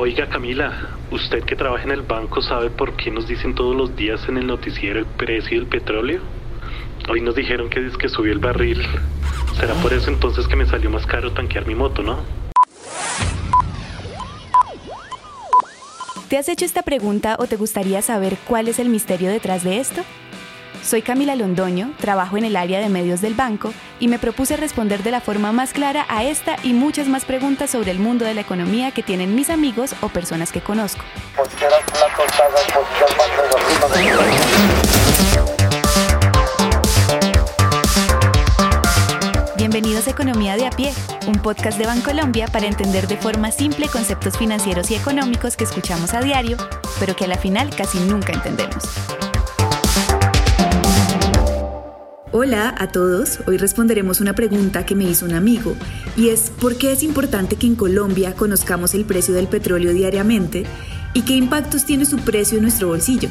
Oiga Camila, usted que trabaja en el banco sabe por qué nos dicen todos los días en el noticiero el precio del petróleo. Hoy nos dijeron que subió el barril. Será por eso entonces que me salió más caro tanquear mi moto, ¿no? ¿Te has hecho esta pregunta o te gustaría saber cuál es el misterio detrás de esto? Soy Camila Londoño, trabajo en el área de medios del banco y me propuse responder de la forma más clara a esta y muchas más preguntas sobre el mundo de la economía que tienen mis amigos o personas que conozco. Bienvenidos a Economía de a pie, un podcast de Bancolombia para entender de forma simple conceptos financieros y económicos que escuchamos a diario, pero que a la final casi nunca entendemos. Hola a todos, hoy responderemos una pregunta que me hizo un amigo y es ¿por qué es importante que en Colombia conozcamos el precio del petróleo diariamente y qué impactos tiene su precio en nuestro bolsillo?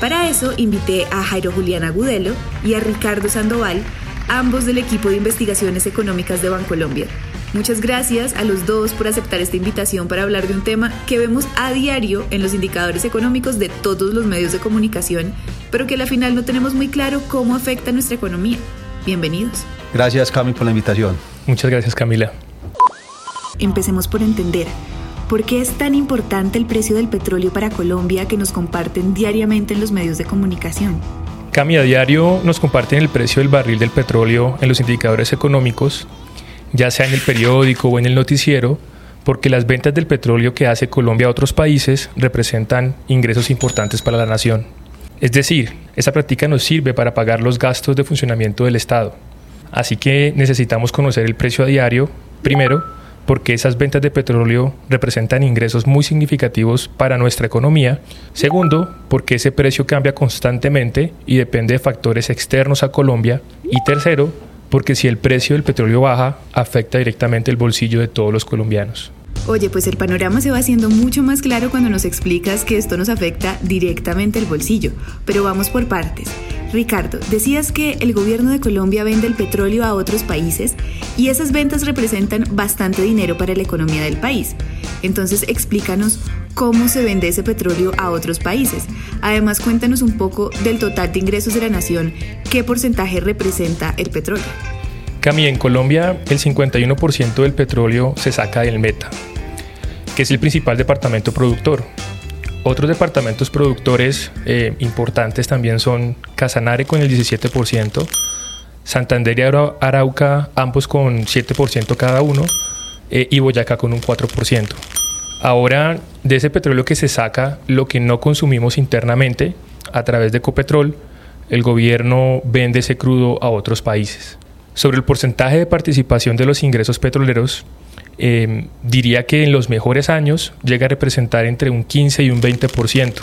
Para eso invité a Jairo Julián Agudelo y a Ricardo Sandoval, ambos del equipo de investigaciones económicas de Bancolombia. Muchas gracias a los dos por aceptar esta invitación para hablar de un tema que vemos a diario en los indicadores económicos de todos los medios de comunicación, pero que al final no tenemos muy claro cómo afecta nuestra economía. Bienvenidos. Gracias Cami por la invitación. Muchas gracias Camila. Empecemos por entender. ¿Por qué es tan importante el precio del petróleo para Colombia que nos comparten diariamente en los medios de comunicación? Cami, a diario nos comparten el precio del barril del petróleo en los indicadores económicos ya sea en el periódico o en el noticiero, porque las ventas del petróleo que hace Colombia a otros países representan ingresos importantes para la nación. Es decir, esa práctica nos sirve para pagar los gastos de funcionamiento del Estado. Así que necesitamos conocer el precio a diario, primero, porque esas ventas de petróleo representan ingresos muy significativos para nuestra economía. Segundo, porque ese precio cambia constantemente y depende de factores externos a Colombia. Y tercero, porque si el precio del petróleo baja, afecta directamente el bolsillo de todos los colombianos. Oye, pues el panorama se va haciendo mucho más claro cuando nos explicas que esto nos afecta directamente el bolsillo, pero vamos por partes. Ricardo, decías que el gobierno de Colombia vende el petróleo a otros países y esas ventas representan bastante dinero para la economía del país. Entonces explícanos cómo se vende ese petróleo a otros países. Además, cuéntanos un poco del total de ingresos de la nación, qué porcentaje representa el petróleo. Cami, en Colombia el 51% del petróleo se saca del Meta, que es el principal departamento productor. Otros departamentos productores eh, importantes también son Casanare con el 17%, Santander y Arauca ambos con 7% cada uno eh, y Boyacá con un 4%. Ahora, de ese petróleo que se saca, lo que no consumimos internamente, a través de Ecopetrol, el gobierno vende ese crudo a otros países. Sobre el porcentaje de participación de los ingresos petroleros, em, diría que en los mejores años llega a representar entre un 15 y un 20%,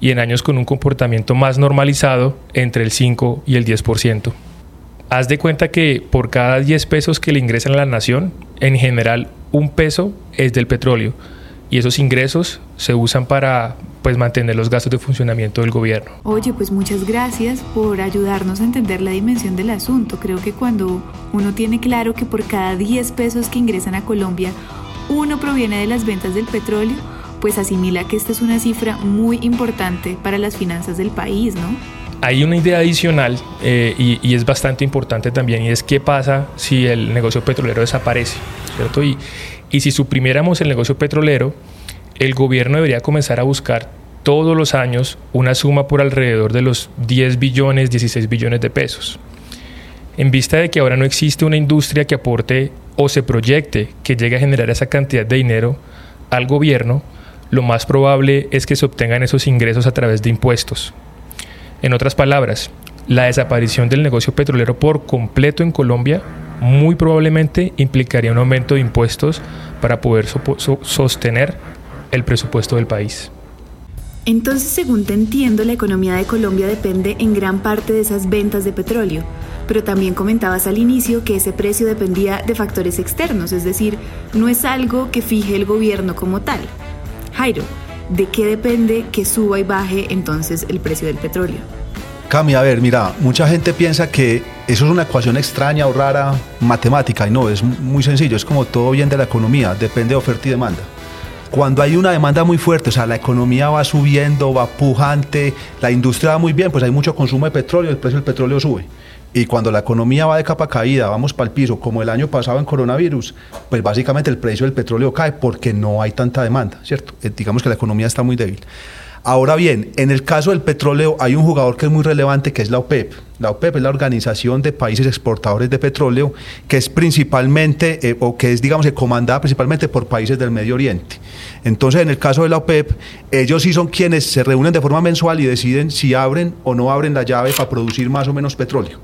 y en años con un comportamiento más normalizado, entre el 5 y el 10%. Haz de cuenta que por cada 10 pesos que le ingresan a la nación, en general un peso es del petróleo y esos ingresos se usan para pues mantener los gastos de funcionamiento del gobierno. Oye, pues muchas gracias por ayudarnos a entender la dimensión del asunto. Creo que cuando uno tiene claro que por cada 10 pesos que ingresan a Colombia, uno proviene de las ventas del petróleo, pues asimila que esta es una cifra muy importante para las finanzas del país, ¿no? Hay una idea adicional eh, y, es bastante importante también y es qué pasa si el negocio petrolero desaparece, ¿cierto? Y, y si suprimiéramos el negocio petrolero, el gobierno debería comenzar a buscar todos los años una suma por alrededor de los 10 billones, 16 billones de pesos. En vista de que ahora no existe una industria que aporte o se proyecte que llegue a generar esa cantidad de dinero al gobierno, lo más probable es que se obtengan esos ingresos a través de impuestos. En otras palabras, la desaparición del negocio petrolero por completo en Colombia muy probablemente implicaría un aumento de impuestos para poder sostener el presupuesto del país. Entonces, según te entiendo, la economía de Colombia depende en gran parte de esas ventas de petróleo, pero también comentabas al inicio que ese precio dependía de factores externos, es decir, no es algo que fije el gobierno como tal. Jairo, ¿de qué depende que suba y baje entonces el precio del petróleo? Cami, a ver, mira, mucha gente piensa que eso es una ecuación extraña o rara matemática y no, es muy sencillo, es como todo bien de la economía, depende de oferta y demanda. Cuando hay una demanda muy fuerte, o sea, la economía va subiendo, va pujante, la industria va muy bien, pues hay mucho consumo de petróleo, el precio del petróleo sube. Y cuando la economía va de capa caída, vamos para el piso, como el año pasado en coronavirus, pues básicamente el precio del petróleo cae porque no hay tanta demanda, ¿cierto? Eh, digamos que la economía está muy débil. Ahora bien, en el caso del petróleo hay un jugador que es muy relevante que es la OPEP. La OPEP es la Organización de Países Exportadores de Petróleo, que es principalmente, eh, o que es, digamos, comandada principalmente por países del Medio Oriente. Entonces, en el caso de la OPEP, ellos sí son quienes se reúnen de forma mensual y deciden si abren o no abren la llave para producir más o menos petróleo.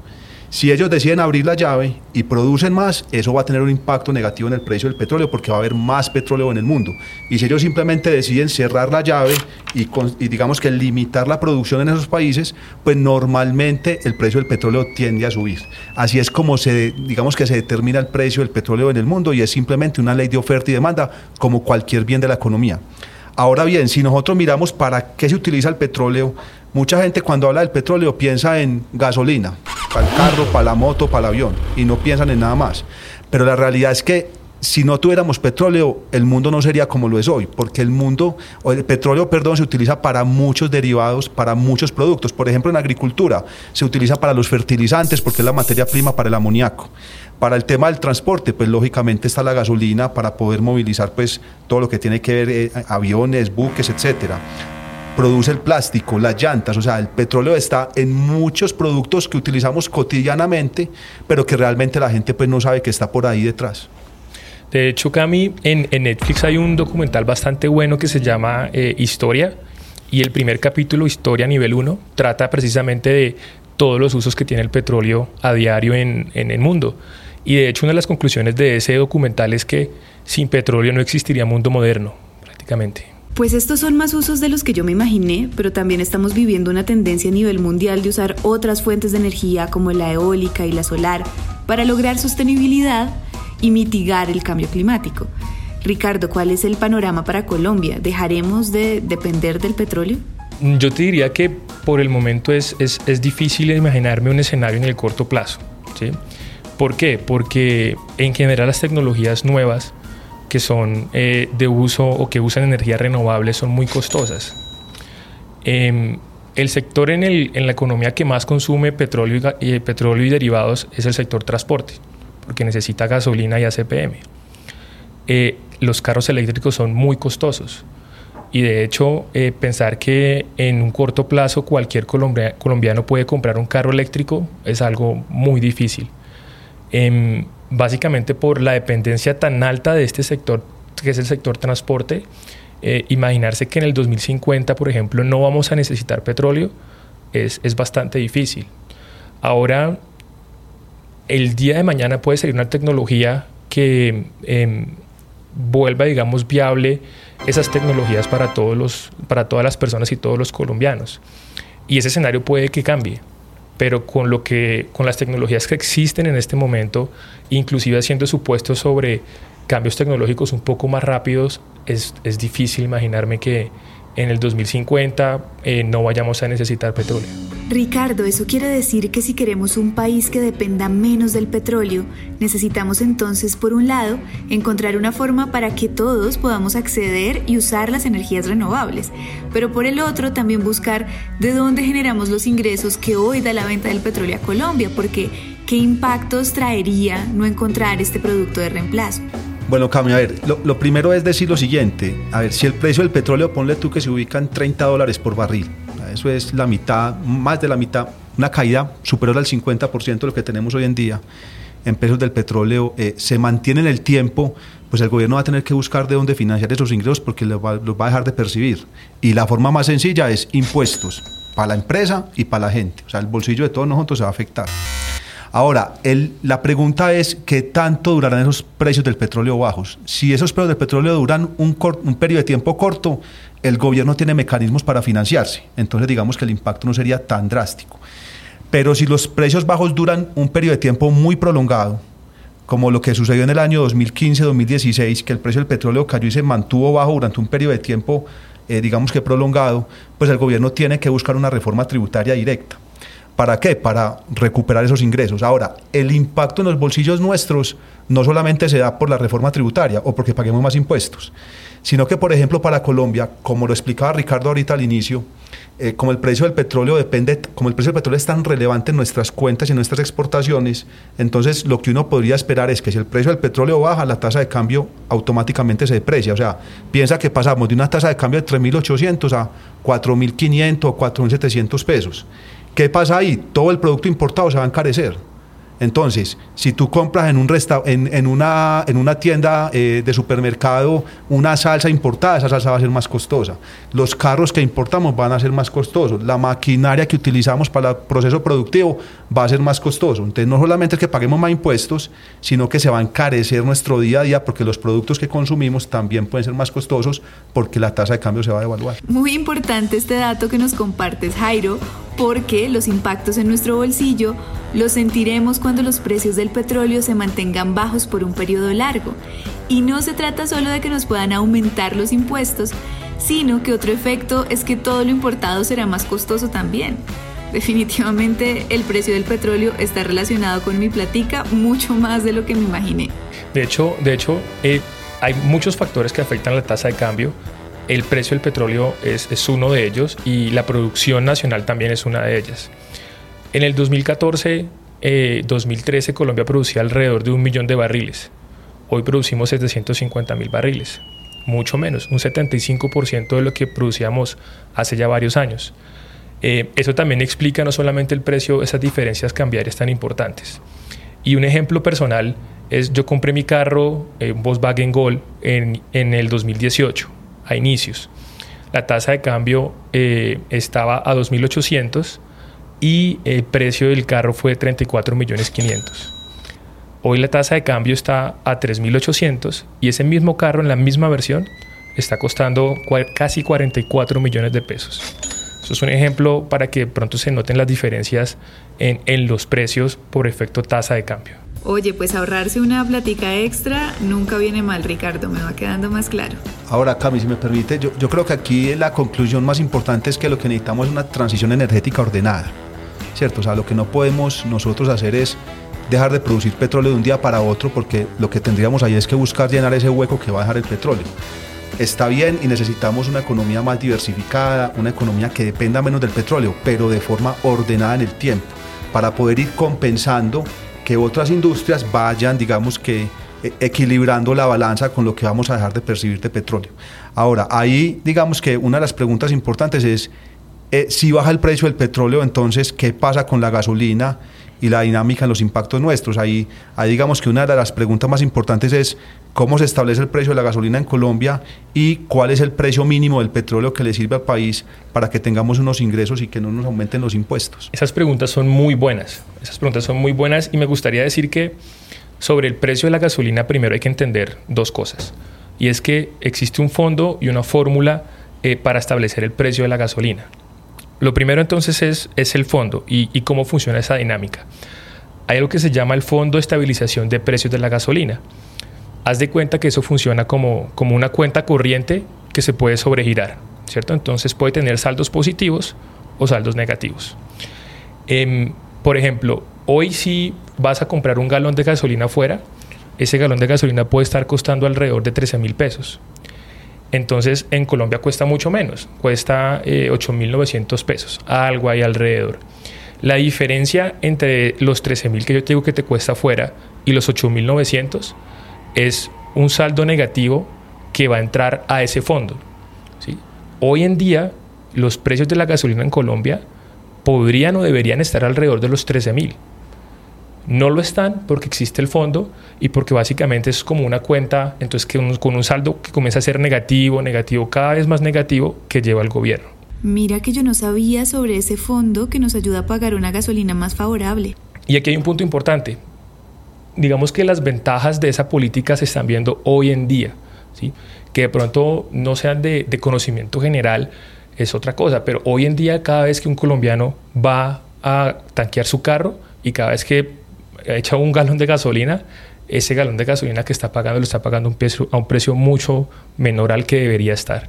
Si ellos deciden abrir la llave y producen más, eso va a tener un impacto negativo en el precio del petróleo porque va a haber más petróleo en el mundo. Y si ellos simplemente deciden cerrar la llave y, digamos que limitar la producción en esos países, pues normalmente el precio del petróleo tiende a subir. Así es como se, digamos que se determina el precio del petróleo en el mundo y es simplemente una ley de oferta y demanda como cualquier bien de la economía. Ahora bien, si nosotros miramos para qué se utiliza el petróleo, mucha gente cuando habla del petróleo piensa en gasolina, para el carro, para la moto, para el avión, y no piensan en nada más. Pero la realidad es que si no tuviéramos petróleo, el mundo no sería como lo es hoy, porque el mundo, el petróleo, perdón, se utiliza para muchos derivados, para muchos productos. Por ejemplo, en agricultura se utiliza para los fertilizantes, porque es la materia prima para el amoníaco. Para el tema del transporte, pues lógicamente está la gasolina para poder movilizar pues todo lo que tiene que ver eh, aviones, buques, etcétera. Produce el plástico, las llantas, o sea, el petróleo está en muchos productos que utilizamos cotidianamente, pero que realmente la gente pues no sabe que está por ahí detrás. De hecho, Cami, en, Netflix hay un documental bastante bueno que se llama eh, Historia y el primer capítulo, Historia nivel 1, trata precisamente de todos los usos que tiene el petróleo a diario en, en el mundo. Y de hecho una de las conclusiones de ese documental es que sin petróleo no existiría mundo moderno, prácticamente. Pues estos son más usos de los que yo me imaginé, pero también estamos viviendo una tendencia a nivel mundial de usar otras fuentes de energía como la eólica y la solar para lograr sostenibilidad y mitigar el cambio climático. Ricardo, ¿cuál es el panorama para Colombia? ¿Dejaremos de depender del petróleo? Yo te diría que por el momento es, es, es difícil imaginarme un escenario en el corto plazo. ¿sí? ¿Por qué? Porque en general las tecnologías nuevas que son eh, de uso o que usan energía renovable son muy costosas. Em, el sector en, el, en, la economía que más consume petróleo y, eh, petróleo y derivados es el sector transporte porque necesita gasolina y ACPM. Eh, los carros eléctricos son muy costosos y de hecho eh, pensar que en un corto plazo cualquier colombiano puede comprar un carro eléctrico es algo muy difícil. Básicamente por la dependencia tan alta de este sector que es el sector transporte, eh, imaginarse que en el 2050, por ejemplo, no vamos a necesitar petróleo es, es bastante difícil. Ahora, el día de mañana puede ser una tecnología que em, vuelva, digamos, viable esas tecnologías para, todos los, para todas las personas y todos los colombianos. Y ese escenario puede que cambie, pero con, lo que, con las tecnologías que existen en este momento, inclusive haciendo supuestos sobre cambios tecnológicos un poco más rápidos, es, es difícil imaginarme que en el 2050 eh, no vayamos a necesitar petróleo. Ricardo, eso quiere decir que si queremos un país que dependa menos del petróleo, necesitamos entonces, por un lado, encontrar una forma para que todos podamos acceder y usar las energías renovables, pero por el otro también buscar de dónde generamos los ingresos que hoy da la venta del petróleo a Colombia, porque ¿qué impactos traería no encontrar este producto de reemplazo? Bueno, Cami, a ver, lo, primero es decir lo siguiente. A ver, si el precio del petróleo, ponle tú que se ubica en 30 dólares por barril. Eso es la mitad, más de la mitad, una caída superior al 50% de lo que tenemos hoy en día en pesos del petróleo. Eh, se mantiene en el tiempo, pues el gobierno va a tener que buscar de dónde financiar esos ingresos porque los va, los va a dejar de percibir. Y la forma más sencilla es impuestos para la empresa y para la gente. O sea, el bolsillo de todos nosotros se va a afectar. Ahora, la pregunta es, ¿qué tanto durarán esos precios del petróleo bajos? Si esos precios del petróleo duran un, un periodo de tiempo corto, el gobierno tiene mecanismos para financiarse. Entonces, digamos que el impacto no sería tan drástico. Pero si los precios bajos duran un periodo de tiempo muy prolongado, como lo que sucedió en el año 2015-2016, que el precio del petróleo cayó y se mantuvo bajo durante un periodo de tiempo, eh, digamos que prolongado, pues el gobierno tiene que buscar una reforma tributaria directa ¿Para qué? Para recuperar esos ingresos. Ahora, el impacto en los bolsillos nuestros no solamente se da por la reforma tributaria o porque paguemos más impuestos, sino que, por ejemplo, para Colombia, como lo explicaba Ricardo ahorita al inicio, eh, como el precio del petróleo depende, como el precio del petróleo es tan relevante en nuestras cuentas y en nuestras exportaciones, entonces lo que uno podría esperar es que si el precio del petróleo baja, la tasa de cambio automáticamente se deprecia. O sea, piensa que pasamos de una tasa de cambio de 3.800 a 4.500 o 4.700 pesos. ¿Qué pasa ahí? Todo el producto importado se va a encarecer. Entonces, si tú compras en, un en, en, una, en una tienda eh, de supermercado una salsa importada, esa salsa va a ser más costosa. Los carros que importamos van a ser más costosos. La maquinaria que utilizamos para el proceso productivo va a ser más costoso. Entonces, no solamente es que paguemos más impuestos, sino que se va a encarecer nuestro día a día porque los productos que consumimos también pueden ser más costosos porque la tasa de cambio se va a devaluar. Muy importante este dato que nos compartes, Jairo, porque los impactos en nuestro bolsillo los sentiremos cuando los precios del petróleo se mantengan bajos por un periodo largo. Y no se trata solo de que nos puedan aumentar los impuestos, sino que otro efecto es que todo lo importado será más costoso también. Definitivamente el precio del petróleo está relacionado con mi platica mucho más de lo que me imaginé. De hecho, de hecho eh, hay muchos factores que afectan la tasa de cambio. El precio del petróleo es, es uno de ellos y la producción nacional también es una de ellas. En el 2014, 2013 eh, Colombia producía alrededor de un millón de barriles. Hoy producimos 750 mil barriles, mucho menos, un 75% de lo que producíamos hace ya varios años. Eh, eso también explica no solamente el precio, esas diferencias cambiarias tan importantes. Y un ejemplo personal es yo compré mi carro, eh, Volkswagen Gol, en, en, el 2018, a inicios. La tasa de cambio estaba a 2.800 y el precio del carro fue de 34 millones 500. Hoy la tasa de cambio está a 3.800 y ese mismo carro en la misma versión está costando casi 44 millones de pesos. Eso es un ejemplo para que pronto se noten las diferencias en, en los precios por efecto tasa de cambio. Oye, pues ahorrarse una platica extra nunca viene mal, Ricardo, me va quedando más claro. Ahora, Cami, si me permite, yo, yo creo que aquí la conclusión más importante es que lo que necesitamos es una transición energética ordenada. ¿Cierto? O sea, lo que no podemos nosotros hacer es dejar de producir petróleo de un día para otro porque lo que tendríamos ahí es que buscar llenar ese hueco que va a dejar el petróleo. Está bien y necesitamos una economía más diversificada, una economía que dependa menos del petróleo, pero de forma ordenada en el tiempo, para poder ir compensando que otras industrias vayan, digamos que, e, equilibrando la balanza con lo que vamos a dejar de percibir de petróleo. Ahora, ahí digamos que una de las preguntas importantes es eh, si baja el precio del petróleo, entonces, ¿qué pasa con la gasolina y la dinámica en los impactos nuestros? Ahí, ahí digamos que una de las preguntas más importantes es cómo se establece el precio de la gasolina en Colombia y cuál es el precio mínimo del petróleo que le sirve al país para que tengamos unos ingresos y que no nos aumenten los impuestos. Esas preguntas son muy buenas, esas preguntas son muy buenas y me gustaría decir que sobre el precio de la gasolina primero hay que entender dos cosas. Y es que existe un fondo y una fórmula eh, para establecer el precio de la gasolina. Lo primero entonces es, es el fondo y, cómo funciona esa dinámica. Hay algo que se llama el Fondo de Estabilización de Precios de la Gasolina. Haz de cuenta que eso funciona como, como una cuenta corriente que se puede sobregirar, ¿cierto? Entonces puede tener saldos positivos o saldos negativos. Em, por ejemplo, hoy si vas a comprar un galón de gasolina afuera, ese galón de gasolina puede estar costando alrededor de 13 mil pesos. Entonces en Colombia cuesta mucho menos, cuesta 8.900 eh, pesos, algo ahí alrededor. La diferencia entre los 13.000 que yo te digo que te cuesta afuera y los 8.900 es un saldo negativo que va a entrar a ese fondo. ¿sí? Hoy en día los precios de la gasolina en Colombia podrían o deberían estar alrededor de los 13.000 no lo están porque existe el fondo y porque básicamente es como una cuenta, entonces que con un saldo que comienza a ser negativo, negativo, cada vez más negativo que lleva el gobierno. Mira que yo no sabía sobre ese fondo que nos ayuda a pagar una gasolina más favorable. Y aquí hay un punto importante. Digamos que las ventajas de esa política se están viendo hoy en día, ¿sí? que de pronto no sean de, de conocimiento general, es otra cosa, pero hoy en día cada vez que un colombiano va a tanquear su carro y cada vez que echa un galón de gasolina, ese galón de gasolina que está pagando lo está pagando a un precio mucho menor al que debería estar.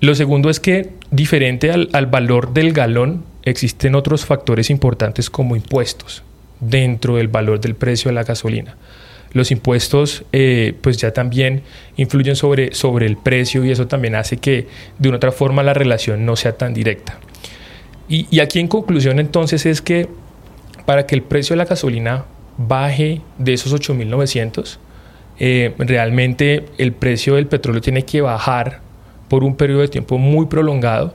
Lo segundo es que, diferente al, valor del galón, existen otros factores importantes como impuestos dentro del valor del precio de la gasolina. Los impuestos eh, pues ya también influyen sobre, sobre el precio y eso también hace que de una otra forma la relación no sea tan directa. Y aquí en conclusión entonces es que para que el precio de la gasolina baje de esos 8.900, eh, realmente el precio del petróleo tiene que bajar por un periodo de tiempo muy prolongado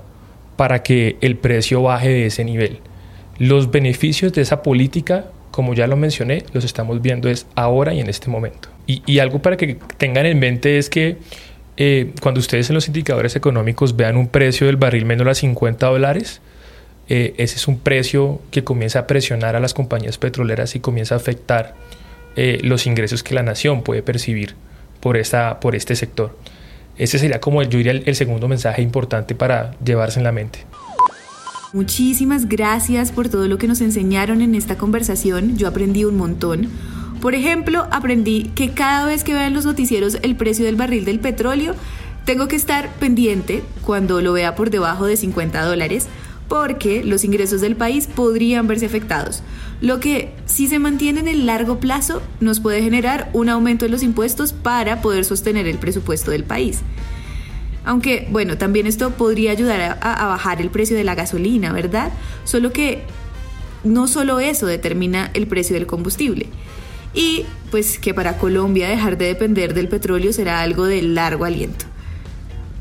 para que el precio baje de ese nivel. Los beneficios de esa política, como ya lo mencioné, los estamos viendo es ahora y en este momento. Y, algo para que tengan en mente es que eh, cuando ustedes en los indicadores económicos vean un precio del barril menor a 50 dólares, eh, ese es un precio que comienza a presionar a las compañías petroleras y comienza a afectar eh, los ingresos que la nación puede percibir por, esta, por este sector. Ese sería como yo diría el, segundo mensaje importante para llevarse en la mente. Muchísimas gracias por todo lo que nos enseñaron en esta conversación. Yo aprendí un montón. Por ejemplo, aprendí que cada vez que vean los noticieros el precio del barril del petróleo, tengo que estar pendiente cuando lo vea por debajo de 50 dólares porque los ingresos del país podrían verse afectados, lo que si se mantiene en el largo plazo nos puede generar un aumento en los impuestos para poder sostener el presupuesto del país. Aunque, bueno, también esto podría ayudar a, bajar el precio de la gasolina, ¿verdad? Solo que no solo eso determina el precio del combustible. Y pues que para Colombia dejar de depender del petróleo será algo de largo aliento.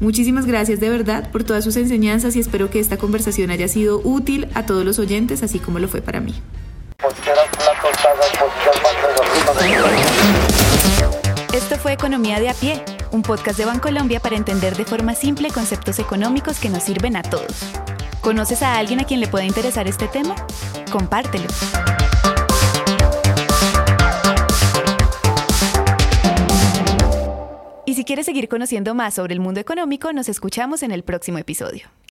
Muchísimas gracias de verdad por todas sus enseñanzas y espero que esta conversación haya sido útil a todos los oyentes, así como lo fue para mí. Esto fue Economía de a pie, un podcast de Bancolombia para entender de forma simple conceptos económicos que nos sirven a todos. ¿Conoces a alguien a quien le pueda interesar este tema? Compártelo. Si quieres seguir conociendo más sobre el mundo económico, nos escuchamos en el próximo episodio.